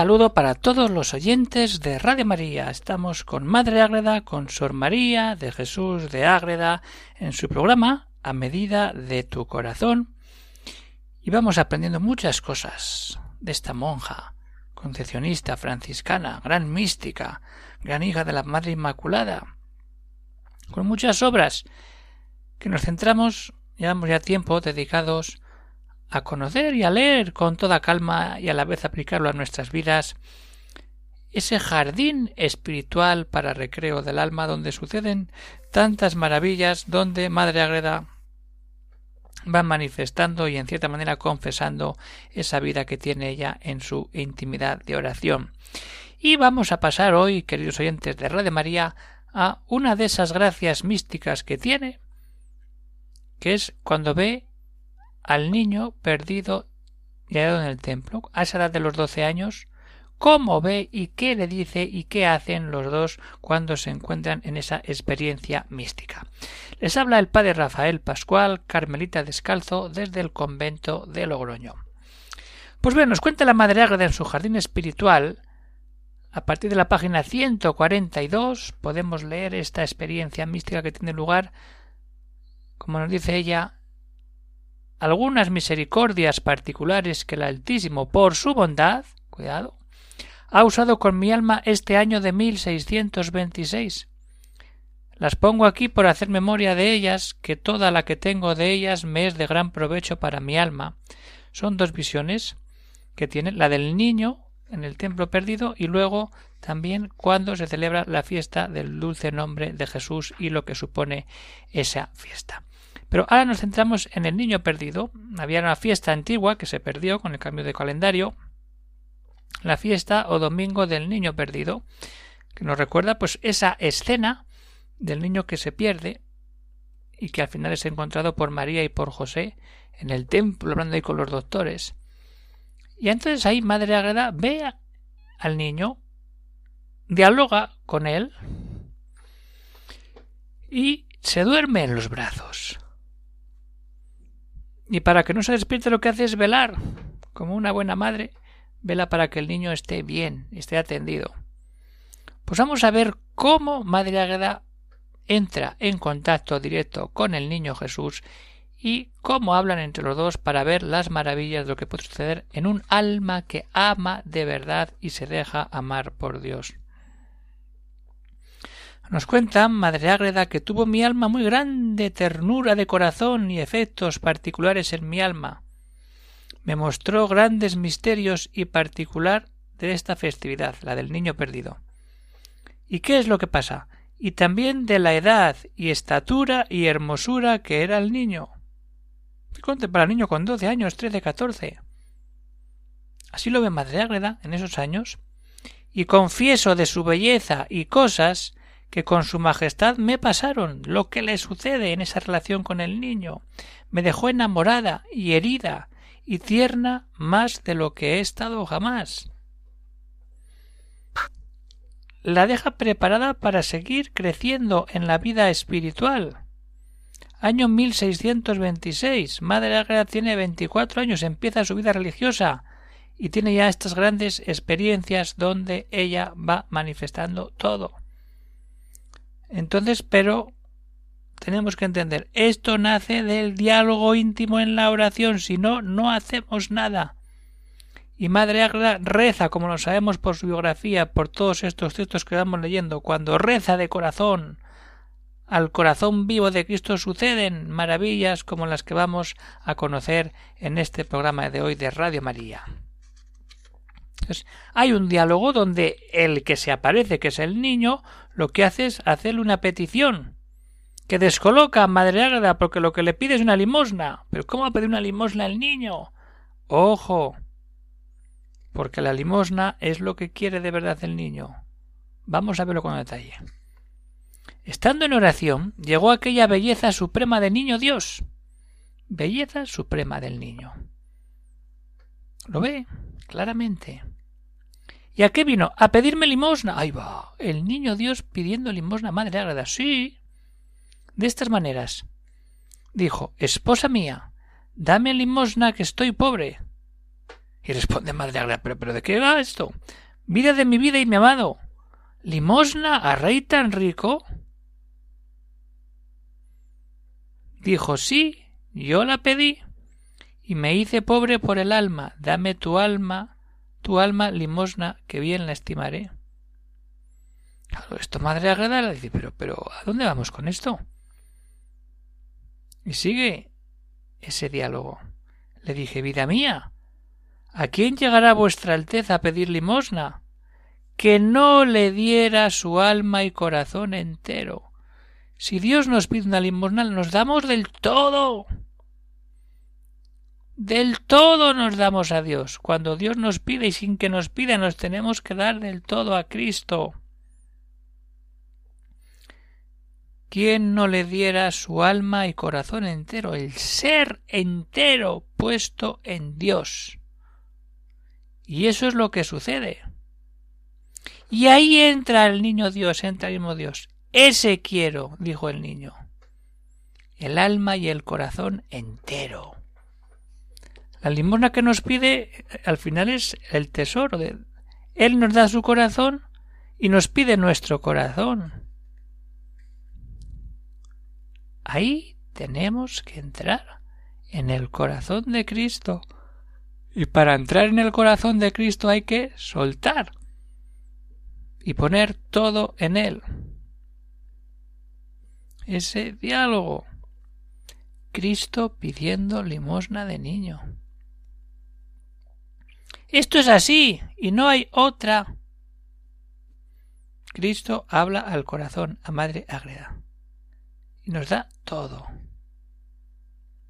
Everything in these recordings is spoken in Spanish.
Saludo para todos los oyentes de Radio María. Estamos con Madre Ágreda, con Sor María de Jesús de Ágreda, en su programa A medida de tu corazón. Y vamos aprendiendo muchas cosas de esta monja, concepcionista, franciscana, gran mística, gran hija de la Madre Inmaculada, con muchas obras que nos centramos, llevamos ya tiempo dedicados a conocer y a leer con toda calma y a la vez aplicarlo a nuestras vidas ese jardín espiritual para recreo del alma donde suceden tantas maravillas, donde Madre Agreda va manifestando y en cierta manera confesando esa vida que tiene ella en su intimidad de oración. Y vamos a pasar hoy, queridos oyentes de Radio María, a una de esas gracias místicas que tiene, que es cuando ve al niño perdido y hallado en el templo, a esa edad de los doce años, cómo ve y qué le dice y qué hacen los dos cuando se encuentran en esa experiencia mística. Les habla el padre Rafael Pascual, carmelita descalzo, desde el convento de Logroño. Pues bien, nos cuenta la Madre Ágreda en su jardín espiritual, a partir de la página 142 podemos leer esta experiencia mística que tiene lugar, como nos dice ella, algunas misericordias particulares que el Altísimo, por su bondad, cuidado, ha usado con mi alma este año de 1626. Las pongo aquí por hacer memoria de ellas, que toda la que tengo de ellas me es de gran provecho para mi alma. Son dos visiones que tiene la del niño en el templo perdido y luego también cuando se celebra la fiesta del dulce nombre de Jesús y lo que supone esa fiesta. Pero ahora nos centramos en el niño perdido. Había una fiesta antigua que se perdió con el cambio de calendario. La fiesta o domingo del niño perdido, que nos recuerda pues esa escena del niño que se pierde y que al final es encontrado por María y por José en el templo hablando ahí con los doctores. Y entonces ahí Madre Agreda ve al niño, dialoga con él y se duerme en los brazos. Y para que no se despierte lo que hace es velar. Como una buena madre, vela para que el niño esté bien, esté atendido. Pues vamos a ver cómo Madre Águeda entra en contacto directo con el niño Jesús y cómo hablan entre los dos para ver las maravillas de lo que puede suceder en un alma que ama de verdad y se deja amar por Dios. Nos cuenta Madre Ágreda que tuvo mi alma muy grande ternura de corazón y efectos particulares en mi alma. Me mostró grandes misterios y particular de esta festividad, la del niño perdido. ¿Y qué es lo que pasa? Y también de la edad y estatura y hermosura que era el niño. Conte para el niño con doce años, trece, catorce. Así lo ve Madre Ágreda en esos años. Y confieso de su belleza y cosas que con su majestad me pasaron lo que le sucede en esa relación con el niño. Me dejó enamorada y herida y tierna más de lo que he estado jamás. La deja preparada para seguir creciendo en la vida espiritual. Año 1626. Madre Ágreda tiene 24 años, empieza su vida religiosa y tiene ya estas grandes experiencias donde ella va manifestando todo. Entonces, pero tenemos que entender, esto nace del diálogo íntimo en la oración, si no, no hacemos nada. Y Madre Agra reza, como lo sabemos por su biografía, por todos estos textos que vamos leyendo, cuando reza de corazón, al corazón vivo de Cristo suceden maravillas como las que vamos a conocer en este programa de hoy de Radio María hay un diálogo donde el que se aparece, que es el niño, lo que hace es hacerle una petición que descoloca a Madre Ágreda porque lo que le pide es una limosna. Pero ¿cómo va a pedir una limosna al niño? Ojo. porque la limosna es lo que quiere de verdad el niño. Vamos a verlo con detalle. Estando en oración, llegó aquella belleza suprema del niño Dios. Belleza suprema del niño. ¿Lo ve? Claramente. ¿Y a qué vino? A pedirme limosna. Ahí va. El niño Dios pidiendo limosna, madre agrada. Sí. De estas maneras. Dijo, Esposa mía, dame limosna que estoy pobre. Y responde Madre Agreda, ¿pero, pero de qué va esto? Vida de mi vida y mi amado. ¿Limosna a rey tan rico? Dijo, sí, yo la pedí, y me hice pobre por el alma. Dame tu alma, tu alma limosna, que bien la estimaré. Claro, esto Madre Agreda le dice, pero, pero, ¿a dónde vamos con esto? Y sigue ese diálogo. Le dije, vida mía, ¿A quién llegará vuestra Alteza a pedir limosna? Que no le diera su alma y corazón entero. Si Dios nos pide una limosna, nos damos del todo. Del todo nos damos a Dios. Cuando Dios nos pide y sin que nos pida, nos tenemos que dar del todo a Cristo. ¿Quién no le diera su alma y corazón entero, el ser entero puesto en Dios? Y eso es lo que sucede. Y ahí entra el niño Dios, entra el mismo Dios. Ese quiero, dijo el niño. El alma y el corazón entero. La limosna que nos pide al final es el tesoro. De... Él nos da su corazón y nos pide nuestro corazón. Ahí tenemos que entrar en el corazón de Cristo y para entrar en el corazón de Cristo hay que soltar y poner todo en Él. Ese diálogo. Cristo pidiendo limosna de niño. Esto es así y no hay otra. Cristo habla al corazón, a Madre Ágreda, y nos da todo.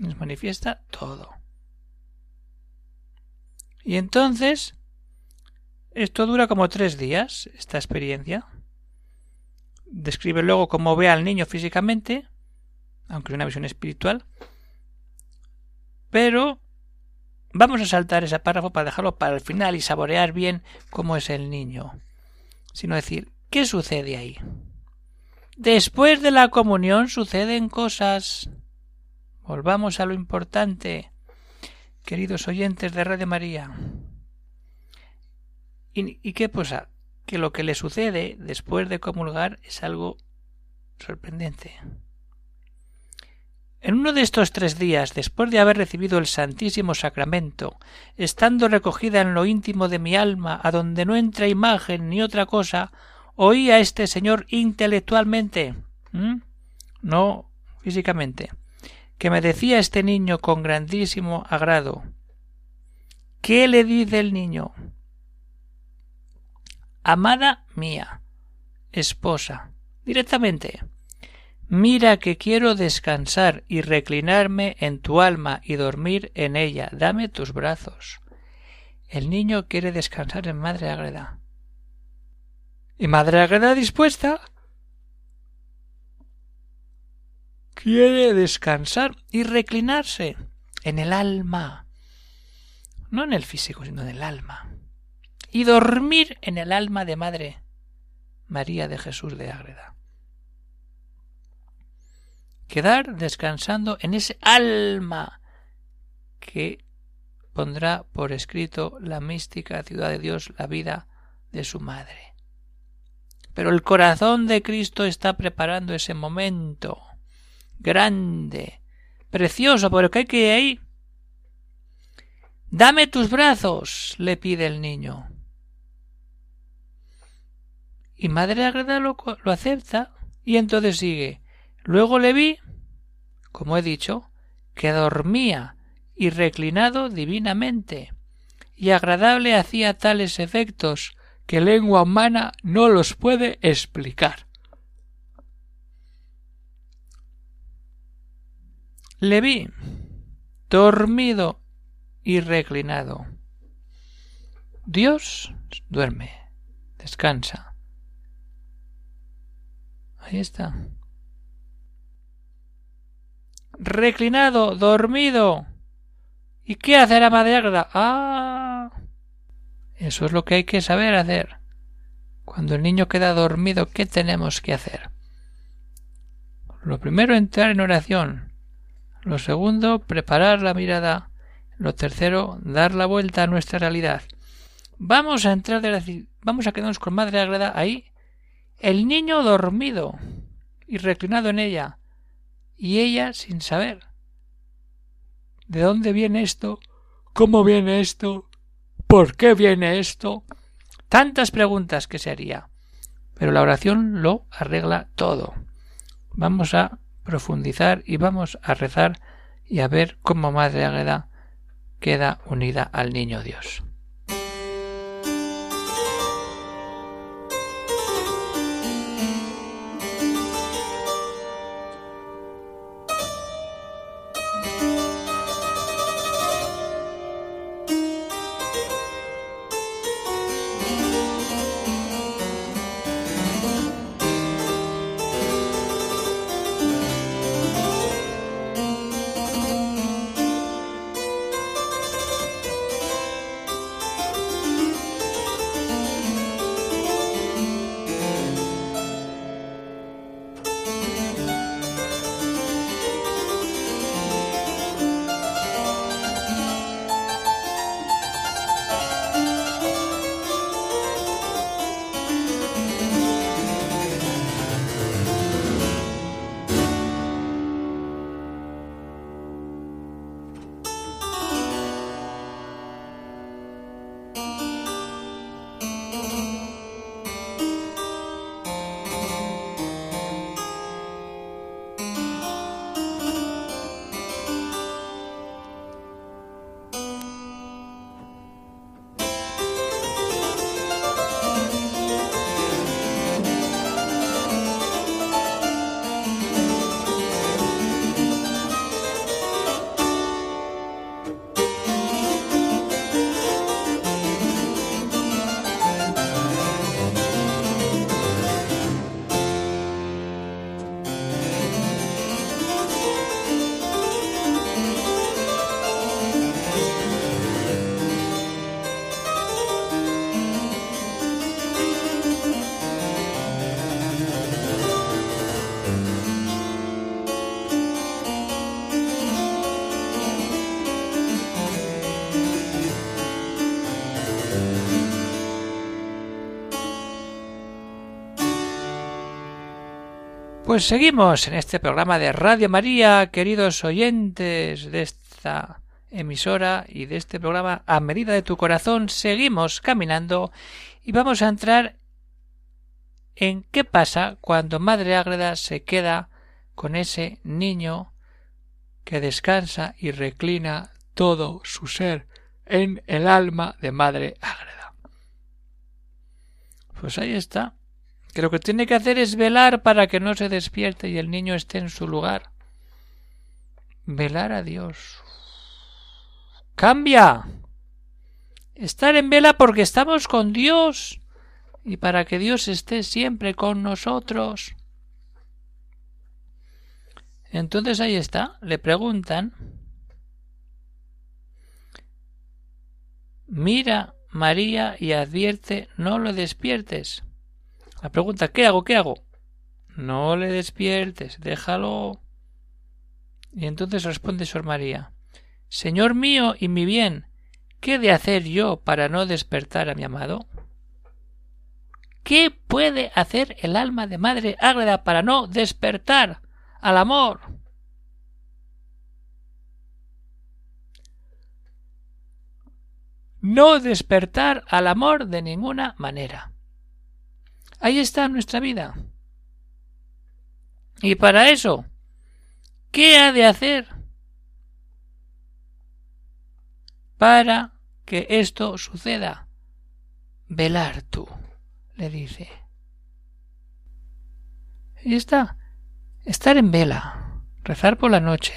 Nos manifiesta todo. Y entonces, esto dura como tres días, esta experiencia. Describe luego cómo ve al niño físicamente, aunque es una visión espiritual. Pero vamos a saltar ese párrafo para dejarlo para el final y saborear bien cómo es el niño. Sino decir, ¿qué sucede ahí? Después de la comunión suceden cosas. Volvamos a lo importante queridos oyentes de Radio María. ¿Y, qué pasa? Que lo que le sucede después de comulgar es algo sorprendente. En uno de estos tres días, después de haber recibido el Santísimo Sacramento, estando recogida en lo íntimo de mi alma, a donde no entra imagen ni otra cosa, oí a este señor intelectualmente, no físicamente, que me decía este niño con grandísimo agrado. ¿Qué le dice el niño? Amada mía, esposa, directamente. Mira que quiero descansar y reclinarme en tu alma y dormir en ella. Dame tus brazos. El niño quiere descansar en Madre Agreda. ¿Y Madre Agreda dispuesta? quiere descansar y reclinarse en el alma, no en el físico, sino en el alma, y dormir en el alma de Madre María de Jesús de Ágreda. Quedar descansando en ese alma que pondrá por escrito la mística ciudad de Dios la vida de su madre. Pero el corazón de Cristo está preparando ese momento grande, precioso, porque hay que ir ahí. Dame tus brazos, le pide el niño. Y Madre Agreda lo, lo acepta y entonces sigue. Luego le vi, como he dicho, que dormía y reclinado divinamente, y agradable hacía tales efectos que lengua humana no los puede explicar. Le vi dormido y reclinado. Dios duerme, descansa. Ahí está. Reclinado, dormido. ¿Y qué hace la Madre Ágreda? Ah. Eso es lo que hay que saber hacer. Cuando el niño queda dormido, ¿qué tenemos que hacer? Lo primero, entrar en oración. Lo segundo, preparar la mirada. Lo tercero, dar la vuelta a nuestra realidad. Vamos a entrar de la, vamos a quedarnos con Madre Agreda ahí. El niño dormido y reclinado en ella. Y ella sin saber. ¿De dónde viene esto? ¿Cómo viene esto? ¿Por qué viene esto? Tantas preguntas que se haría. Pero la oración lo arregla todo. Vamos a profundizar y vamos a rezar y a ver cómo Madre Águeda queda unida al Niño Dios. Pues seguimos en este programa de Radio María, queridos oyentes de esta emisora y de este programa a medida de tu corazón, seguimos caminando y vamos a entrar en qué pasa cuando Madre Ágreda se queda con ese niño que descansa y reclina todo su ser en el alma de Madre Ágreda. Pues ahí está que lo que tiene que hacer es velar para que no se despierte y el niño esté en su lugar. Velar a Dios. Cambia. Estar en vela porque estamos con Dios y para que Dios esté siempre con nosotros. Entonces ahí está, le preguntan, mira María y advierte, no lo despiertes. La pregunta, ¿qué hago? ¿Qué hago? No le despiertes, déjalo. Y entonces responde Sor María, Señor mío y mi bien, ¿qué he de hacer yo para no despertar a mi amado? ¿Qué puede hacer el alma de Madre Ágreda para no despertar al amor? No despertar al amor de ninguna manera. Ahí está nuestra vida. Y para eso, ¿qué ha de hacer para que esto suceda? Velar tú, le dice. Y está. Estar en vela, rezar por la noche,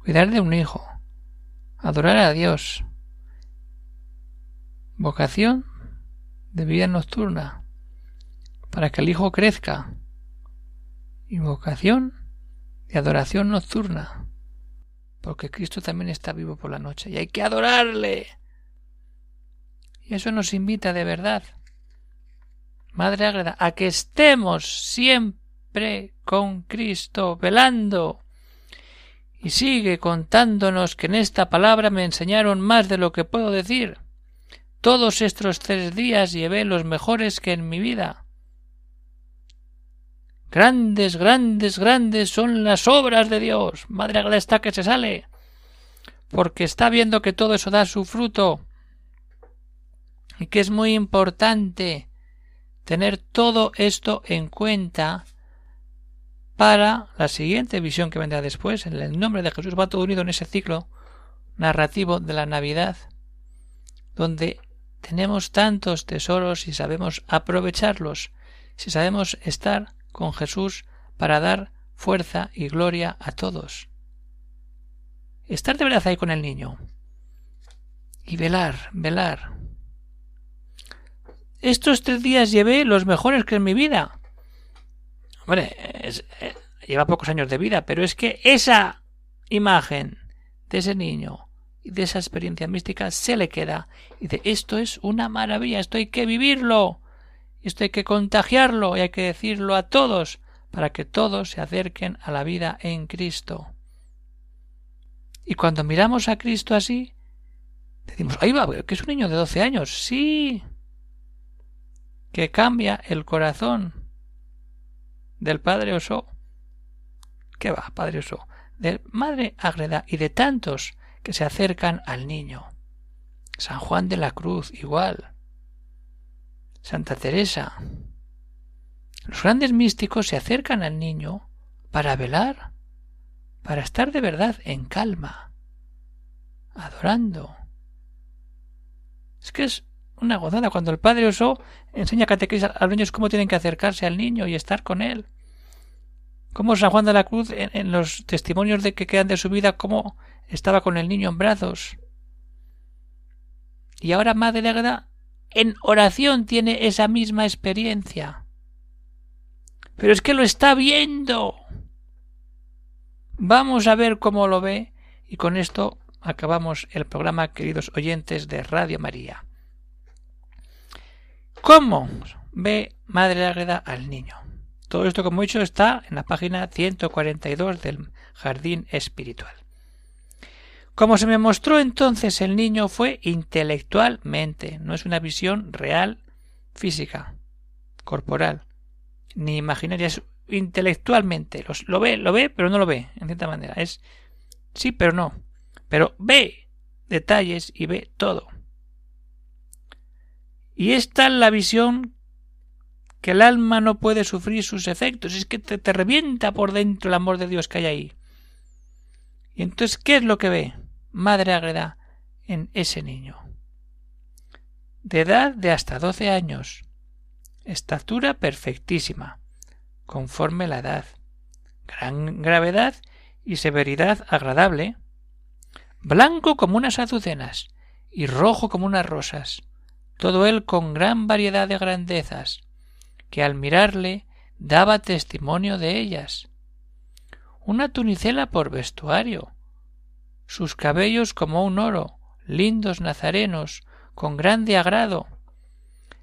cuidar de un hijo, adorar a Dios, vocación de vida nocturna, para que el Hijo crezca, y vocación de adoración nocturna, porque Cristo también está vivo por la noche y hay que adorarle. Y eso nos invita de verdad, Madre Ágreda, a que estemos siempre con Cristo, velando. Y sigue contándonos que en esta palabra me enseñaron más de lo que puedo decir. Todos estos tres días llevé los mejores que en mi vida. Grandes, grandes, grandes son las obras de Dios. Madre Ágreda está que se sale. Porque está viendo que todo eso da su fruto. Y que es muy importante tener todo esto en cuenta para la siguiente visión que vendrá después. En el nombre de Jesús va todo unido en ese ciclo narrativo de la Navidad, donde tenemos tantos tesoros y sabemos aprovecharlos, si sabemos estar con Jesús para dar fuerza y gloria a todos. Estar de verdad ahí con el niño. Y velar, velar, estos tres días llevé los mejores que en mi vida. Hombre, eh, lleva pocos años de vida, pero es que esa imagen de ese niño y de esa experiencia mística se le queda y de esto es una maravilla, esto hay que vivirlo, esto hay que contagiarlo y hay que decirlo a todos para que todos se acerquen a la vida en Cristo. Y cuando miramos a Cristo así, decimos, ahí va, que es un niño de doce años, sí, que cambia el corazón del padre Oso. ¿Qué va, padre Oso? De madre Agreda y de tantos que se acercan al niño. San Juan de la Cruz, igual. Santa Teresa. Los grandes místicos se acercan al niño para velar, para estar de verdad en calma, adorando. Es que es una gozada cuando el padre Oso enseña catequesis a los niños cómo tienen que acercarse al niño y estar con él. Cómo San Juan de la Cruz, en, los testimonios de que quedan de su vida, cómo estaba con el niño en brazos. Y ahora Madre Agueda en oración tiene esa misma experiencia. Pero es que lo está viendo. Vamos a ver cómo lo ve y con esto acabamos el programa, queridos oyentes de Radio María. ¿Cómo ve Madre Ágreda al niño? Todo esto, como he dicho, está en la página 142 del Jardín Espiritual. Como se me mostró entonces el niño fue intelectualmente, no es una visión real, física, corporal, ni imaginaria, es intelectualmente. lo ve, lo ve, pero no lo ve, en cierta manera. Es sí, pero no. Pero ve detalles y ve todo. Y esta es la visión que el alma no puede sufrir sus efectos, es que te, revienta por dentro el amor de Dios que hay ahí. Y entonces, ¿qué es lo que ve Madre Agreda en ese niño? De edad de hasta doce años, estatura perfectísima, conforme la edad, gran gravedad y severidad agradable, blanco como unas azucenas y rojo como unas rosas, todo él con gran variedad de grandezas, que al mirarle daba testimonio de ellas. Una tunicela por vestuario, sus cabellos como un oro, lindos nazarenos, con grande agrado,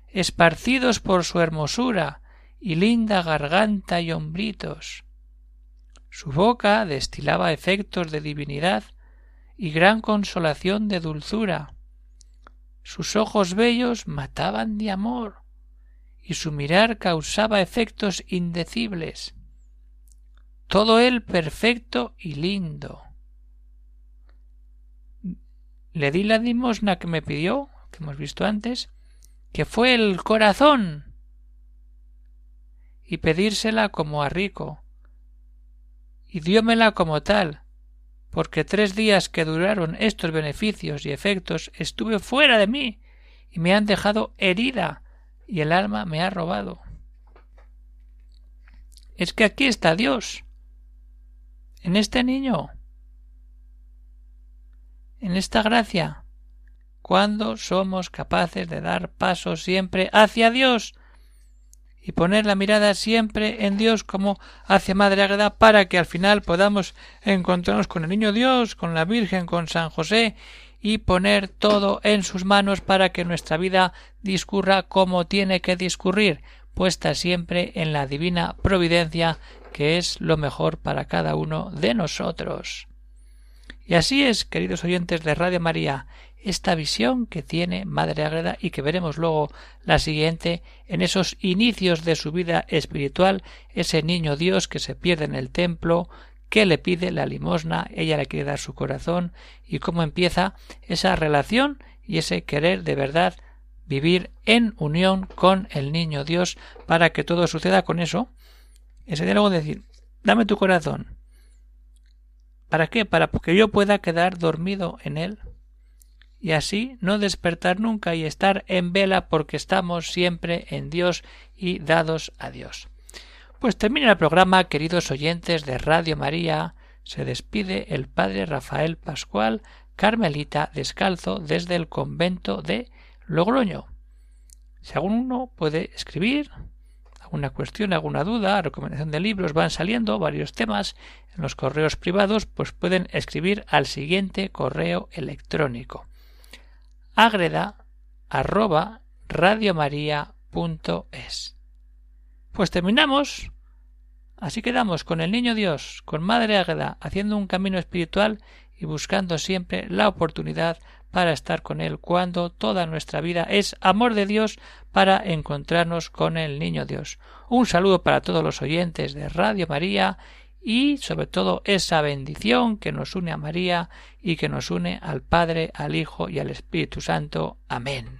esparcidos por su hermosura y linda garganta y hombritos. Su boca destilaba efectos de divinidad y gran consolación de dulzura, sus ojos bellos mataban de amor, y su mirar causaba efectos indecibles. Todo él perfecto y lindo. Le di la limosna que me pidió, que hemos visto antes, que fue el corazón, y pedírsela como a rico, y diómela como tal, porque tres días que duraron estos beneficios y efectos estuve fuera de mí y me han dejado herida y el alma me ha robado. Es que aquí está Dios, en este niño, en esta gracia, cuando somos capaces de dar pasos siempre hacia Dios y poner la mirada siempre en Dios como hacia Madre Ágreda para que al final podamos encontrarnos con el Niño Dios, con la Virgen, con San José y poner todo en sus manos para que nuestra vida discurra como tiene que discurrir, puesta siempre en la divina providencia que es lo mejor para cada uno de nosotros. Y así es, queridos oyentes de Radio María, esta visión que tiene Madre Agreda y que veremos luego la siguiente en esos inicios de su vida espiritual, ese niño Dios que se pierde en el templo, que le pide la limosna, ella le quiere dar su corazón y cómo empieza esa relación y ese querer de verdad vivir en unión con el niño Dios para que todo suceda con eso. Ese diálogo de decir, dame tu corazón. ¿Para qué? Para que yo pueda quedar dormido en él y así no despertar nunca y estar en vela porque estamos siempre en Dios y dados a Dios. Pues termina el programa, queridos oyentes de Radio María. Se despide el padre Rafael Pascual, carmelita descalzo desde el convento de Logroño. Si alguno puede escribir alguna cuestión, alguna duda, recomendación de libros, van saliendo varios temas en los correos privados, pues pueden escribir al siguiente correo electrónico agreda arroba radiomaria.es. Pues terminamos. Así quedamos con el niño Dios, con Madre Águeda, haciendo un camino espiritual y buscando siempre la oportunidad para estar con Él cuando toda nuestra vida es amor de Dios para encontrarnos con el Niño Dios. Un saludo para todos los oyentes de Radio María y sobre todo esa bendición que nos une a María y que nos une al Padre, al Hijo y al Espíritu Santo. Amén.